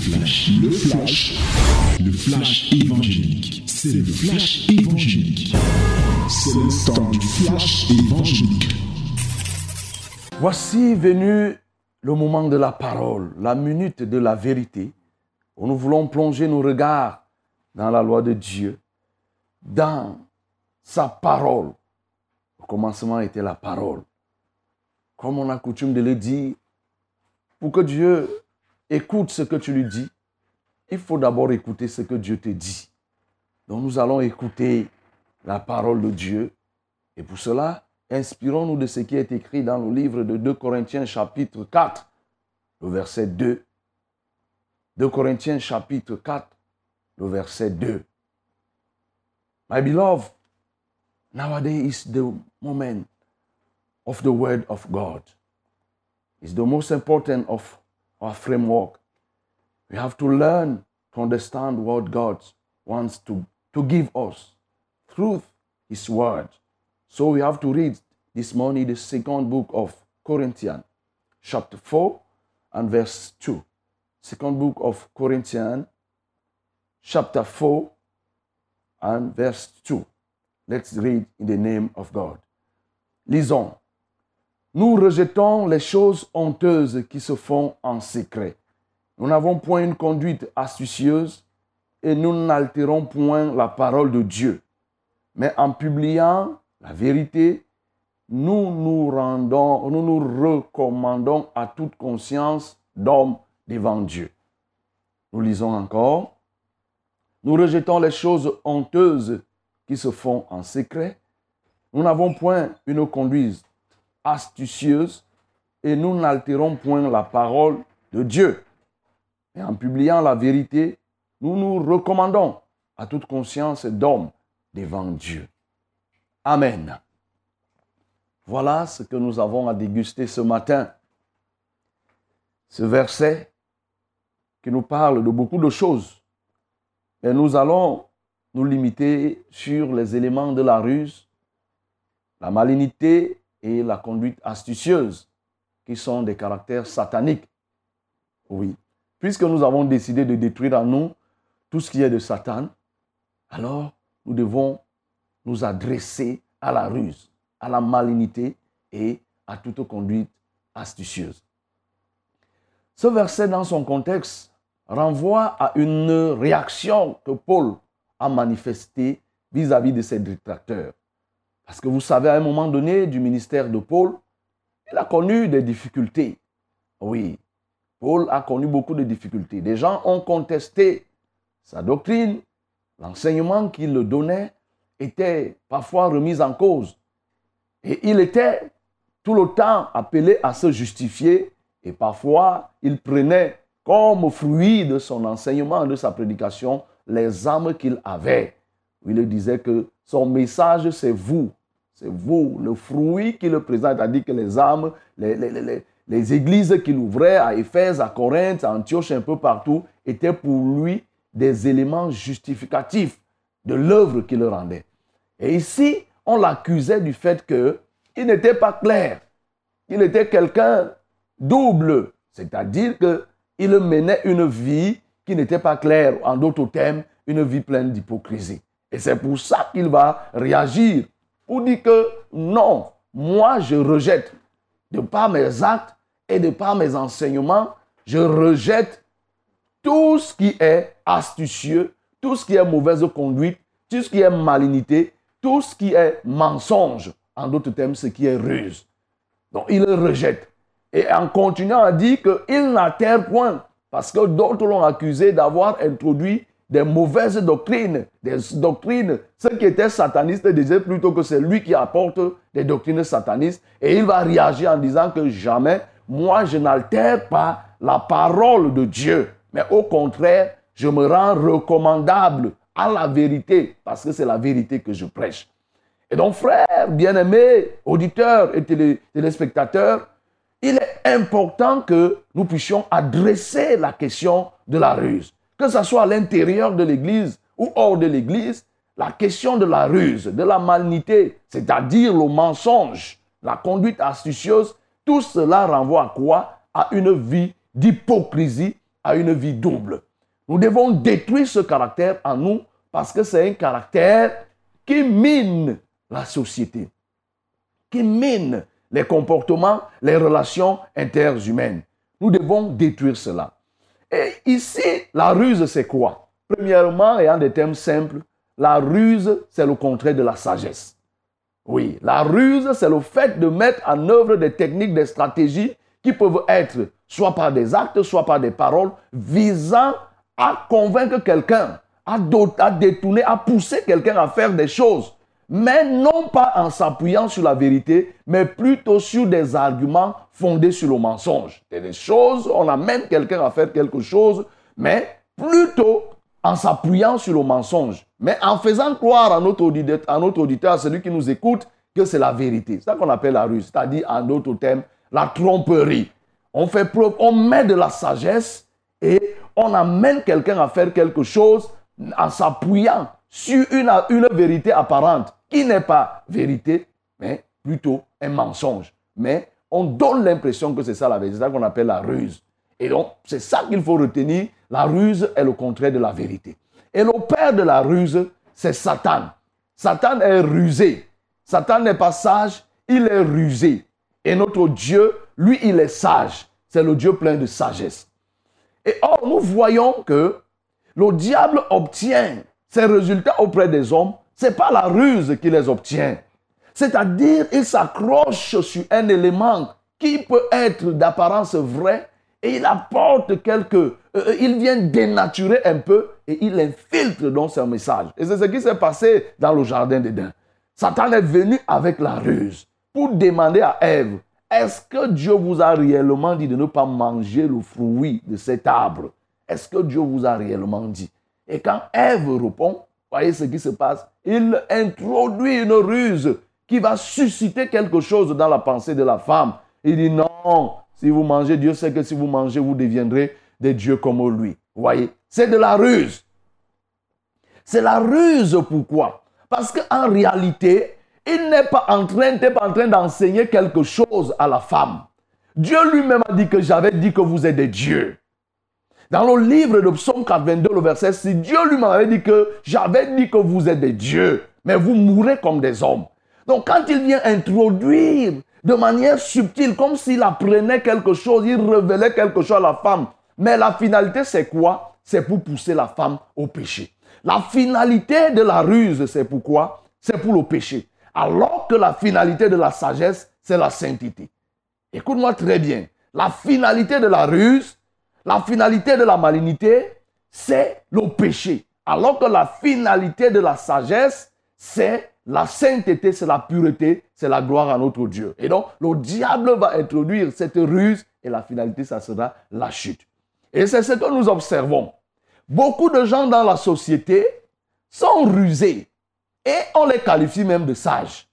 flash, le flash, le flash évangélique. C'est le flash évangélique. C'est le temps du flash évangélique. Voici venu le moment de la parole, la minute de la vérité, où nous voulons plonger nos regards dans la loi de Dieu, dans sa parole. Au commencement était la parole. Comme on a coutume de le dire, pour que Dieu écoute ce que tu lui dis, il faut d'abord écouter ce que Dieu te dit. Donc nous allons écouter la parole de Dieu. Et pour cela, inspirons-nous de ce qui est écrit dans le livre de 2 Corinthiens chapitre 4, le verset 2. 2 Corinthiens chapitre 4, le verset 2. My beloved, nowadays is the moment of the word of God. It's the most important of our framework. We have to learn to understand what God wants to, to give us through His Word. So we have to read this morning the second book of Corinthians, chapter 4 and verse 2. Second book of Corinthians, chapter 4 and verse 2. Let's read in the name of God. Lisons. Nous rejetons les choses honteuses qui se font en secret. Nous n'avons point une conduite astucieuse et nous n'altérons point la parole de Dieu. Mais en publiant la vérité, nous nous rendons, nous nous recommandons à toute conscience d'homme devant Dieu. Nous lisons encore. Nous rejetons les choses honteuses qui se font en secret. Nous n'avons point une conduite astucieuse et nous n'altérons point la parole de Dieu. Et en publiant la vérité, nous nous recommandons à toute conscience d'homme devant Dieu. Amen. Voilà ce que nous avons à déguster ce matin. Ce verset qui nous parle de beaucoup de choses. Et nous allons nous limiter sur les éléments de la ruse, la malignité et la conduite astucieuse, qui sont des caractères sataniques. Oui. Puisque nous avons décidé de détruire en nous tout ce qui est de Satan, alors nous devons nous adresser à la ruse, à la malignité et à toute conduite astucieuse. Ce verset, dans son contexte, renvoie à une réaction que Paul a manifestée vis-à-vis de ses détracteurs. Parce que vous savez, à un moment donné du ministère de Paul, il a connu des difficultés. Oui, Paul a connu beaucoup de difficultés. Des gens ont contesté sa doctrine, l'enseignement qu'il donnait était parfois remis en cause. Et il était tout le temps appelé à se justifier et parfois il prenait comme fruit de son enseignement, de sa prédication, les âmes qu'il avait. Il disait que son message, c'est vous. C'est vous, le fruit qu'il présente, c'est-à-dire que les âmes, les, les, les églises qu'il ouvrait à Éphèse, à Corinthe, à Antioche, un peu partout, étaient pour lui des éléments justificatifs de l'œuvre qu'il rendait. Et ici, on l'accusait du fait qu'il n'était pas clair. Il était quelqu'un double, c'est-à-dire qu'il menait une vie qui n'était pas claire, en d'autres termes, une vie pleine d'hypocrisie. Et c'est pour ça qu'il va réagir pour dire que non, moi je rejette, de par mes actes et de par mes enseignements, je rejette tout ce qui est astucieux, tout ce qui est mauvaise conduite, tout ce qui est malignité, tout ce qui est mensonge, en d'autres termes, ce qui est ruse. Donc il rejette. Et en continuant à dire qu'il n'atterre point, parce que d'autres l'ont accusé d'avoir introduit des mauvaises doctrines, des doctrines. Ceux qui étaient satanistes disaient plutôt que c'est lui qui apporte des doctrines satanistes. Et il va réagir en disant que jamais, moi, je n'altère pas la parole de Dieu. Mais au contraire, je me rends recommandable à la vérité, parce que c'est la vérité que je prêche. Et donc, frères, bien-aimés, auditeurs et téléspectateurs, il est important que nous puissions adresser la question de la ruse. Que ce soit à l'intérieur de l'Église ou hors de l'Église, la question de la ruse, de la malignité, c'est-à-dire le mensonge, la conduite astucieuse, tout cela renvoie à quoi? À une vie d'hypocrisie à une vie double. Nous devons détruire ce caractère en nous parce que c'est un caractère qui mine la société, qui mine les comportements, les relations interhumaines. Nous devons détruire cela. Et ici, la ruse, c'est quoi? Premièrement, et en des termes simples, la ruse, c'est le contraire de la sagesse. Oui, la ruse, c'est le fait de mettre en œuvre des techniques, des stratégies qui peuvent être soit par des actes, soit par des paroles, visant à convaincre quelqu'un, à, à détourner, à pousser quelqu'un à faire des choses, mais non pas en s'appuyant sur la vérité, mais plutôt sur des arguments fondés sur le mensonge. C'est des choses, on amène quelqu'un à faire quelque chose, mais plutôt en s'appuyant sur le mensonge, mais en faisant croire à notre auditeur, à, notre auditeur, à celui qui nous écoute, que c'est la vérité. C'est ça qu'on appelle la ruse, c'est-à-dire en d'autres termes, la tromperie. On fait preuve, on met de la sagesse et on amène quelqu'un à faire quelque chose en s'appuyant sur une, vérité apparente qui n'est pas vérité, mais plutôt un mensonge. Mais on donne l'impression que c'est ça la vérité. C'est ça qu'on appelle la ruse. Et donc, c'est ça qu'il faut retenir. La ruse est le contraire de la vérité. Et le père de la ruse, c'est Satan. Satan est rusé. Satan n'est pas sage, il est rusé. Et notre Dieu, lui, il est sage. C'est le Dieu plein de sagesse. Et or, nous voyons que le diable obtient ses résultats auprès des hommes. Ce n'est pas la ruse qui les obtient. C'est-à-dire, il s'accroche sur un élément qui peut être d'apparence vrai et il apporte quelques... Euh, euh, il vient dénaturer un peu et il infiltre dans son message. Et c'est ce qui s'est passé dans le jardin d'Éden. Satan est venu avec la ruse pour demander à Ève, est-ce que Dieu vous a réellement dit de ne pas manger le fruit de cet arbre? Est-ce que Dieu vous a réellement dit? Et quand Ève répond, voyez ce qui se passe, il introduit une ruse qui va susciter quelque chose dans la pensée de la femme. Il dit non, si vous mangez, Dieu sait que si vous mangez, vous deviendrez des dieux comme lui. Voyez C'est de la ruse. C'est la ruse pourquoi? Parce qu'en réalité, il n'est pas en train d'enseigner quelque chose à la femme. Dieu lui-même a dit que j'avais dit que vous êtes des dieux. Dans le livre de Psaume 82, le verset 6, Dieu lui-même avait dit que j'avais dit que vous êtes des dieux, mais vous mourrez comme des hommes. Donc quand il vient introduire de manière subtile, comme s'il apprenait quelque chose, il révélait quelque chose à la femme. Mais la finalité, c'est quoi? C'est pour pousser la femme au péché. La finalité de la ruse, c'est pourquoi C'est pour le péché. Alors que la finalité de la sagesse, c'est la sainteté. Écoute-moi très bien. La finalité de la ruse, la finalité de la malignité, c'est le péché. Alors que la finalité de la sagesse, c'est la sainteté, c'est la pureté, c'est la gloire à notre Dieu. Et donc, le diable va introduire cette ruse et la finalité, ça sera la chute. Et c'est ce que nous observons. Beaucoup de gens dans la société sont rusés et on les qualifie même de sages.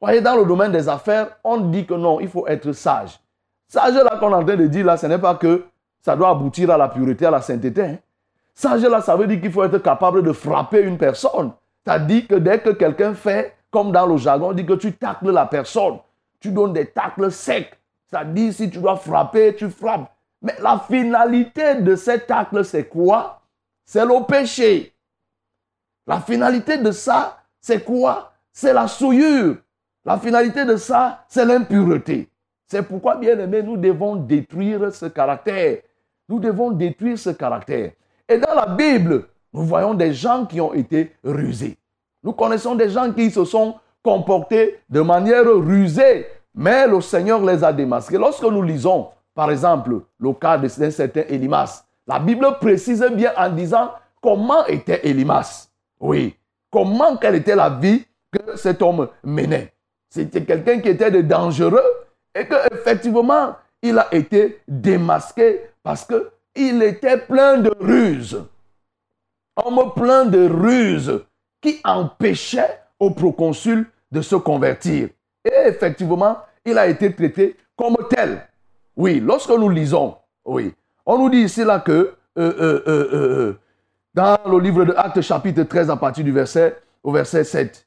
Vous voyez, dans le domaine des affaires, on dit que non, il faut être sage. Sage là qu'on est en train de dire là, ce n'est pas que ça doit aboutir à la pureté, à la sainteté. Hein. Sage là, ça veut dire qu'il faut être capable de frapper une personne. Dit que dès que quelqu'un fait, comme dans le jargon, on dit que tu tacles la personne. Tu donnes des tacles secs. Ça dit si tu dois frapper, tu frappes. Mais la finalité de ces tacles, c'est quoi? C'est le péché. La finalité de ça, c'est quoi? C'est la souillure. La finalité de ça, c'est l'impureté. C'est pourquoi, bien aimé, nous devons détruire ce caractère. Nous devons détruire ce caractère. Et dans la Bible, nous voyons des gens qui ont été rusés. Nous connaissons des gens qui se sont comportés de manière rusée, mais le Seigneur les a démasqués. Lorsque nous lisons, par exemple, le cas d'un certain Elimas, la Bible précise bien en disant comment était Elimas. Oui, comment, quelle était la vie que cet homme menait. C'était quelqu'un qui était de dangereux et qu'effectivement, il a été démasqué parce qu'il était plein de ruses homme plein de ruses qui empêchait au proconsul de se convertir. Et effectivement, il a été traité comme tel. Oui, lorsque nous lisons, oui, on nous dit ici là que euh, euh, euh, dans le livre de Actes chapitre 13 à partir du verset au verset 7,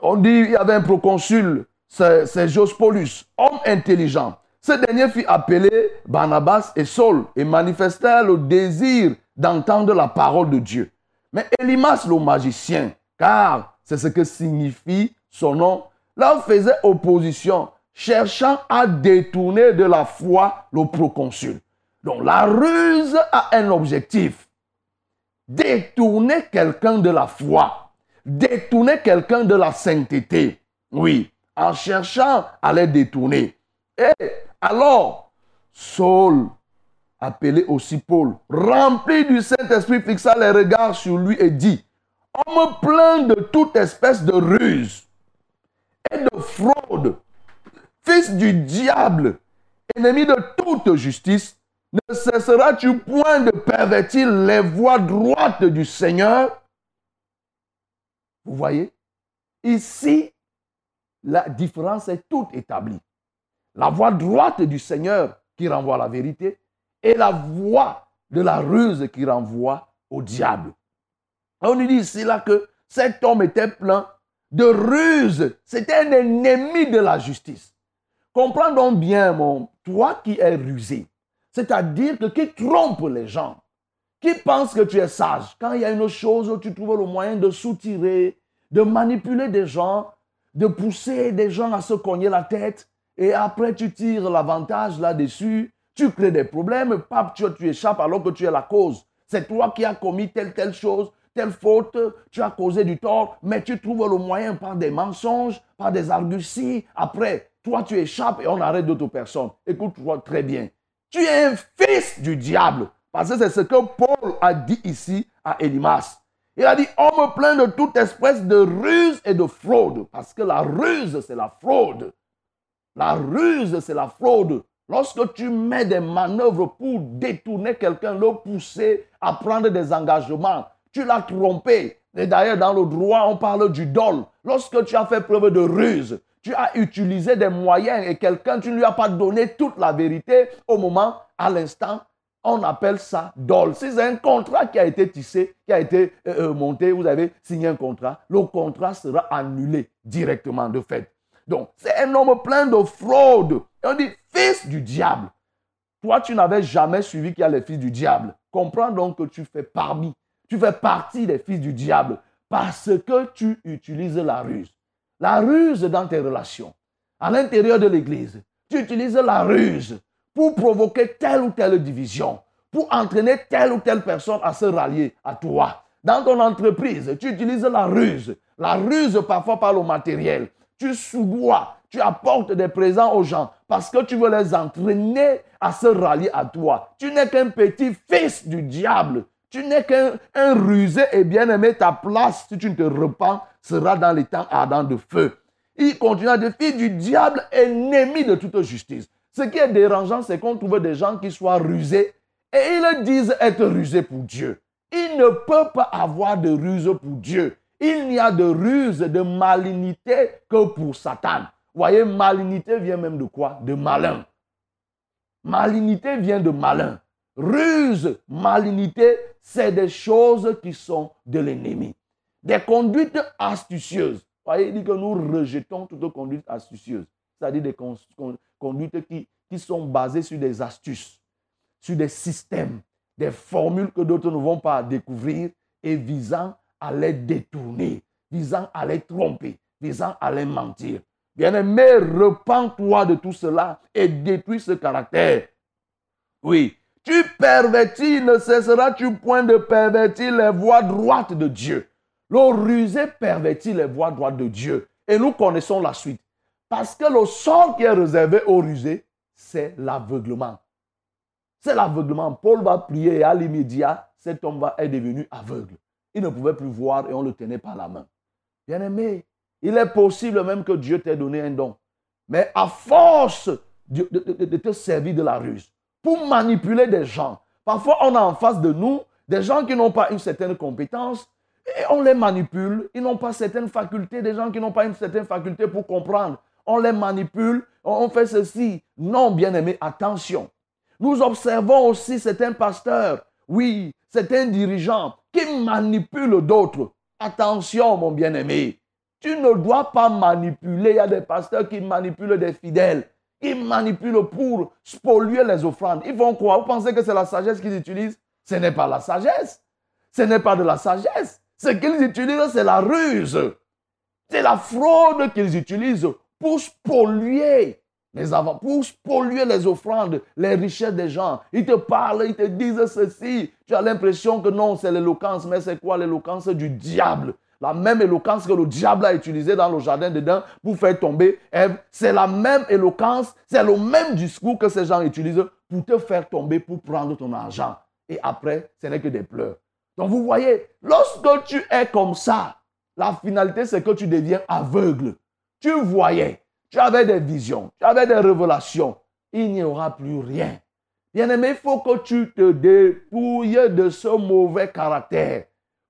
on dit il y avait un proconsul, c'est Jospolus, homme intelligent, Ce dernier fit appeler Barnabas et Saul et manifestèrent le désir d'entendre la parole de Dieu. Mais Elimas, le magicien, car c'est ce que signifie son nom, leur faisait opposition, cherchant à détourner de la foi le proconsul. Donc la ruse a un objectif. Détourner quelqu'un de la foi. Détourner quelqu'un de la sainteté. Oui, en cherchant à les détourner. Et alors, Saul, appelé aussi Paul, rempli du Saint-Esprit, fixa les regards sur lui et dit, Homme plein de toute espèce de ruse et de fraude, fils du diable, ennemi de toute justice, ne cesseras-tu point de pervertir les voies droites du Seigneur? Vous voyez Ici, la différence est toute établie. La voie droite du Seigneur qui renvoie la vérité et la voie de la ruse qui renvoie au diable. On nous dit ici là que cet homme était plein de ruse. C'était un ennemi de la justice. Comprends donc bien, mon, toi qui es rusé, c'est-à-dire que qui trompe les gens, qui pense que tu es sage. Quand il y a une chose où tu trouves le moyen de soutirer, de manipuler des gens, de pousser des gens à se cogner la tête, et après tu tires l'avantage là-dessus, tu crées des problèmes, pape, tu, échappes alors que tu es la cause. C'est toi qui as commis telle, telle chose, telle faute, tu as causé du tort, mais tu trouves le moyen par des mensonges, par des arguties. Après, toi, tu échappes et on arrête d'autres personnes. Écoute-toi très bien. Tu es un fils du diable. Parce que c'est ce que Paul a dit ici à Elimas. Il a dit, homme plein de toute espèce de ruse et de fraude. Parce que la ruse, c'est la fraude. La ruse, c'est la fraude. Lorsque tu mets des manœuvres pour détourner quelqu'un, le pousser à prendre des engagements, tu l'as trompé. Et d'ailleurs, dans le droit, on parle du dol. Lorsque tu as fait preuve de ruse, tu as utilisé des moyens et quelqu'un, tu ne lui as pas donné toute la vérité au moment, à l'instant, on appelle ça dol. Si c'est un contrat qui a été tissé, qui a été euh, euh, monté, vous avez signé un contrat, le contrat sera annulé directement de fait. Donc, c'est un homme plein de fraude. On dit, fils du diable. Toi, tu n'avais jamais suivi qu'il y a les fils du diable. Comprends donc que tu fais parmi, tu fais partie des fils du diable parce que tu utilises la ruse. La ruse dans tes relations. À l'intérieur de l'Église, tu utilises la ruse pour provoquer telle ou telle division, pour entraîner telle ou telle personne à se rallier à toi. Dans ton entreprise, tu utilises la ruse. La ruse parfois par le matériel. Tu soudois, tu apportes des présents aux gens parce que tu veux les entraîner à se rallier à toi. Tu n'es qu'un petit fils du diable. Tu n'es qu'un rusé et bien-aimé. Ta place, si tu ne te repens, sera dans les temps ardents de feu. Il continue à dire, fils du diable, ennemi de toute justice. Ce qui est dérangeant, c'est qu'on trouve des gens qui soient rusés et ils disent être rusés pour Dieu. Il ne peut pas avoir de ruse pour Dieu. Il n'y a de ruse, de malignité que pour Satan. Voyez, malignité vient même de quoi? De malin. Malignité vient de malin. Ruse, malignité, c'est des choses qui sont de l'ennemi. Des conduites astucieuses. Voyez, il dit que nous rejetons toute conduite astucieuse. C'est-à-dire des conduites qui, qui sont basées sur des astuces, sur des systèmes, des formules que d'autres ne vont pas découvrir et visant à les détourner, visant à les tromper, visant à mentir. Bien-aimé, repens-toi de tout cela et détruis ce caractère. Oui, tu pervertis, ne cesseras-tu point de pervertir les voies droites de Dieu? Le rusé pervertit les voies droites de Dieu. Et nous connaissons la suite. Parce que le sort qui est réservé au rusé, c'est l'aveuglement. C'est l'aveuglement. Paul va prier et à l'immédiat, cet homme est devenu aveugle. Il ne pouvait plus voir et on le tenait par la main. Bien-aimé, il est possible même que Dieu t'ait donné un don. Mais à force de, te servir de la ruse, pour manipuler des gens, parfois on a en face de nous des gens qui n'ont pas une certaine compétence et on les manipule. Ils n'ont pas certaines facultés, des gens qui n'ont pas une certaine faculté pour comprendre. On les manipule, on fait ceci. Non, bien-aimé, attention. Nous observons aussi certains pasteurs, oui, certains dirigeants qui manipulent d'autres. Attention, mon bien-aimé. Tu ne dois pas manipuler. Il y a des pasteurs qui manipulent des fidèles. qui manipulent pour spolier les offrandes. Ils vont quoi Vous pensez que c'est la sagesse qu'ils utilisent? Ce n'est pas la sagesse. Ce n'est pas de la sagesse. Ce qu'ils utilisent, c'est la ruse. C'est la fraude qu'ils utilisent pour spolier les avant, pour polluer les offrandes, les richesses des gens. Ils te parlent, ils te disent ceci. Tu as l'impression que non, c'est l'éloquence, mais c'est quoi l'éloquence du diable? La même éloquence que le diable a utilisée dans le jardin dedans pour faire tomber Ève, c'est la même éloquence, c'est le même discours que ces gens utilisent pour te faire tomber, pour prendre ton argent. Et après, ce n'est que des pleurs. Donc vous voyez, lorsque tu es comme ça, la finalité, c'est que tu deviens aveugle. Tu voyais, tu avais des visions, tu avais des révélations. Il n'y aura plus rien. Bien-aimé, il faut que tu te dépouilles de ce mauvais caractère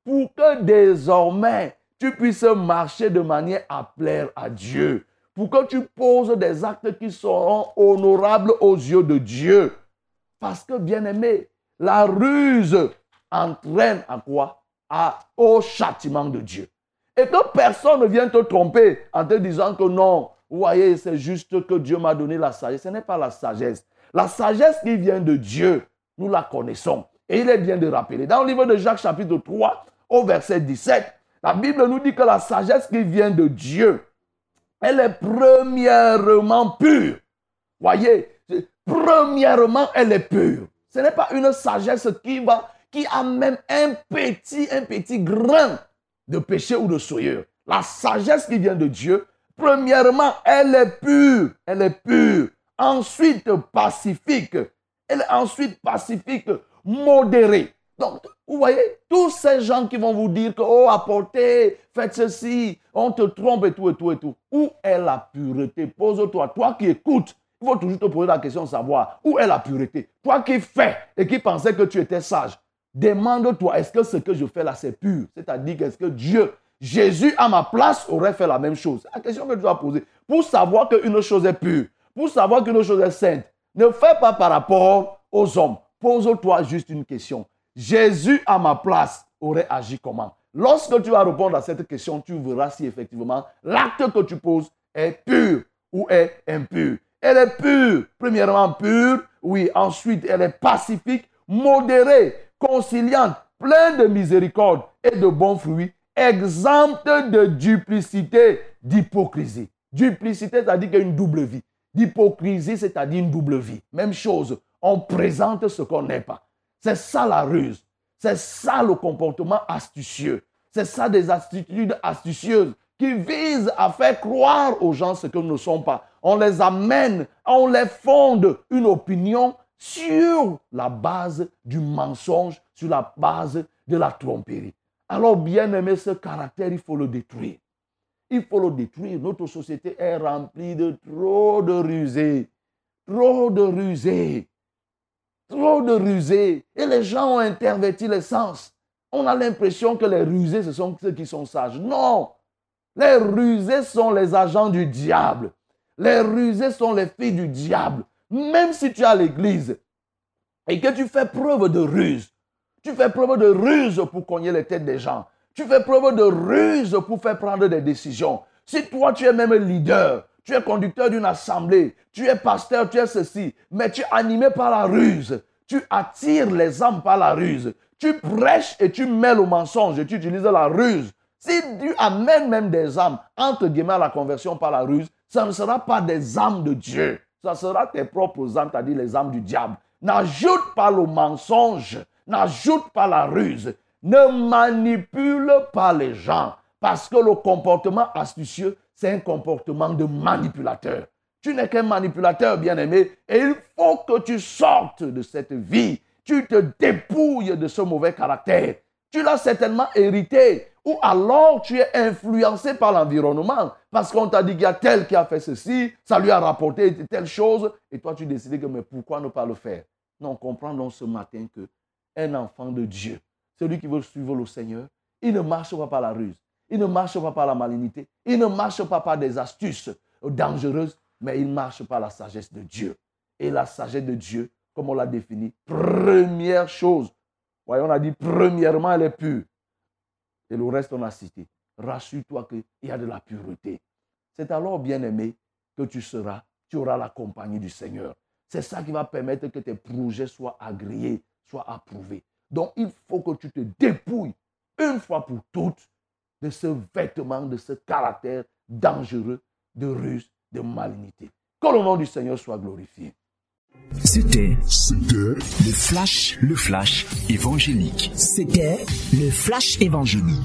pour que désormais tu puisses marcher de manière à plaire à Dieu. Pour que tu poses des actes qui seront honorables aux yeux de Dieu. Parce que, bien-aimé, la ruse entraîne à quoi? À, Au châtiment de Dieu. Et que personne ne vienne te tromper en te disant que non, voyez, c'est juste que Dieu m'a donné la sagesse. Ce n'est pas la sagesse. La sagesse qui vient de Dieu, nous la connaissons. Et il est bien de rappeler. Dans le livre de Jacques chapitre 3, au verset 17, la Bible nous dit que la sagesse qui vient de Dieu, elle est premièrement pure. Voyez, premièrement, elle est pure. Ce n'est pas une sagesse qui va, qui a même un petit, un petit grain de péché ou de souillure. La sagesse qui vient de Dieu, Premièrement, elle est pure. Elle est pure. Ensuite, pacifique. Elle est ensuite pacifique, modérée. Donc, vous voyez, tous ces gens qui vont vous dire que, oh, apportez, faites ceci, on te trompe et tout, et tout, et tout. Où est la pureté? Pose-toi, toi qui écoutes, il faut toujours te poser la question de savoir où est la pureté? Toi qui fais et qui pensais que tu étais sage, demande-toi, est-ce que ce que je fais là, c'est pur? C'est-à-dire, est-ce que Dieu Jésus, à ma place, aurait fait la même chose. La question que tu dois poser. Pour savoir qu'une chose est pure, pour savoir qu'une chose est sainte, ne fais pas par rapport aux hommes. Pose-toi juste une question. Jésus, à ma place, aurait agi comment? Lorsque tu vas répondre à cette question, tu verras si effectivement l'acte que tu poses est pur ou est impur. Elle est pure. Premièrement, pure. Oui. Ensuite, elle est pacifique, modérée, conciliante, pleine de miséricorde et de bons fruits exempte de duplicité, d'hypocrisie. Duplicité, c'est-à-dire qu'il y a une double vie. D'hypocrisie, c'est-à-dire une double vie. Même chose, on présente ce qu'on n'est pas. C'est ça la ruse. C'est ça le comportement astucieux. C'est ça des attitudes astucieuses qui visent à faire croire aux gens ce nous ne sont pas. On les amène, on les fonde une opinion sur la base du mensonge, sur la base de la tromperie. Alors, bien aimé, ce caractère, il faut le détruire. Il faut le détruire. Notre société est remplie de trop de rusés. Trop de rusés. Trop de rusés. Et les gens ont interverti les sens. On a l'impression que les rusés, ce sont ceux qui sont sages. Non. Les rusés sont les agents du diable. Les rusés sont les filles du diable. Même si tu as l'église et que tu fais preuve de ruse, tu fais preuve de ruse pour cogner les têtes des gens. Tu fais preuve de ruse pour faire prendre des décisions. Si toi, tu es même leader, tu es conducteur d'une assemblée, tu es pasteur, tu es ceci, mais tu es animé par la ruse. Tu attires les âmes par la ruse. Tu prêches et tu mêles au mensonge et tu utilises la ruse. Si tu amènes même des âmes, entre guillemets, à la conversion par la ruse, ça ne sera pas des âmes de Dieu. Ça sera tes propres âmes, c'est-à-dire les âmes du diable. N'ajoute pas le mensonge N'ajoute pas la ruse. Ne manipule pas les gens. Parce que le comportement astucieux, c'est un comportement de manipulateur. Tu n'es qu'un manipulateur, bien-aimé, et il faut que tu sortes de cette vie. Tu te dépouilles de ce mauvais caractère. Tu l'as certainement hérité, ou alors tu es influencé par l'environnement, parce qu'on t'a dit qu'il y a tel qui a fait ceci, ça lui a rapporté telle chose, et toi tu décides que mais pourquoi ne pas le faire? Non, comprends donc ce matin que un enfant de Dieu, celui qui veut suivre le Seigneur, il ne marche pas par la ruse, il ne marche pas par la malignité, il ne marche pas par des astuces dangereuses, mais il marche par la sagesse de Dieu. Et la sagesse de Dieu, comme on l'a défini, première chose, voyons, on a dit premièrement, elle est pure. Et le reste, on a cité. Rassure-toi qu'il y a de la pureté. C'est alors, bien-aimé, que tu seras, tu auras la compagnie du Seigneur. C'est ça qui va permettre que tes projets soient agréés, soient approuvés. Donc, il faut que tu te dépouilles une fois pour toutes de ce vêtement, de ce caractère dangereux de ruse, de malignité. Que le nom du Seigneur soit glorifié. C'était C'était le flash, le flash évangélique. C'était le flash évangélique.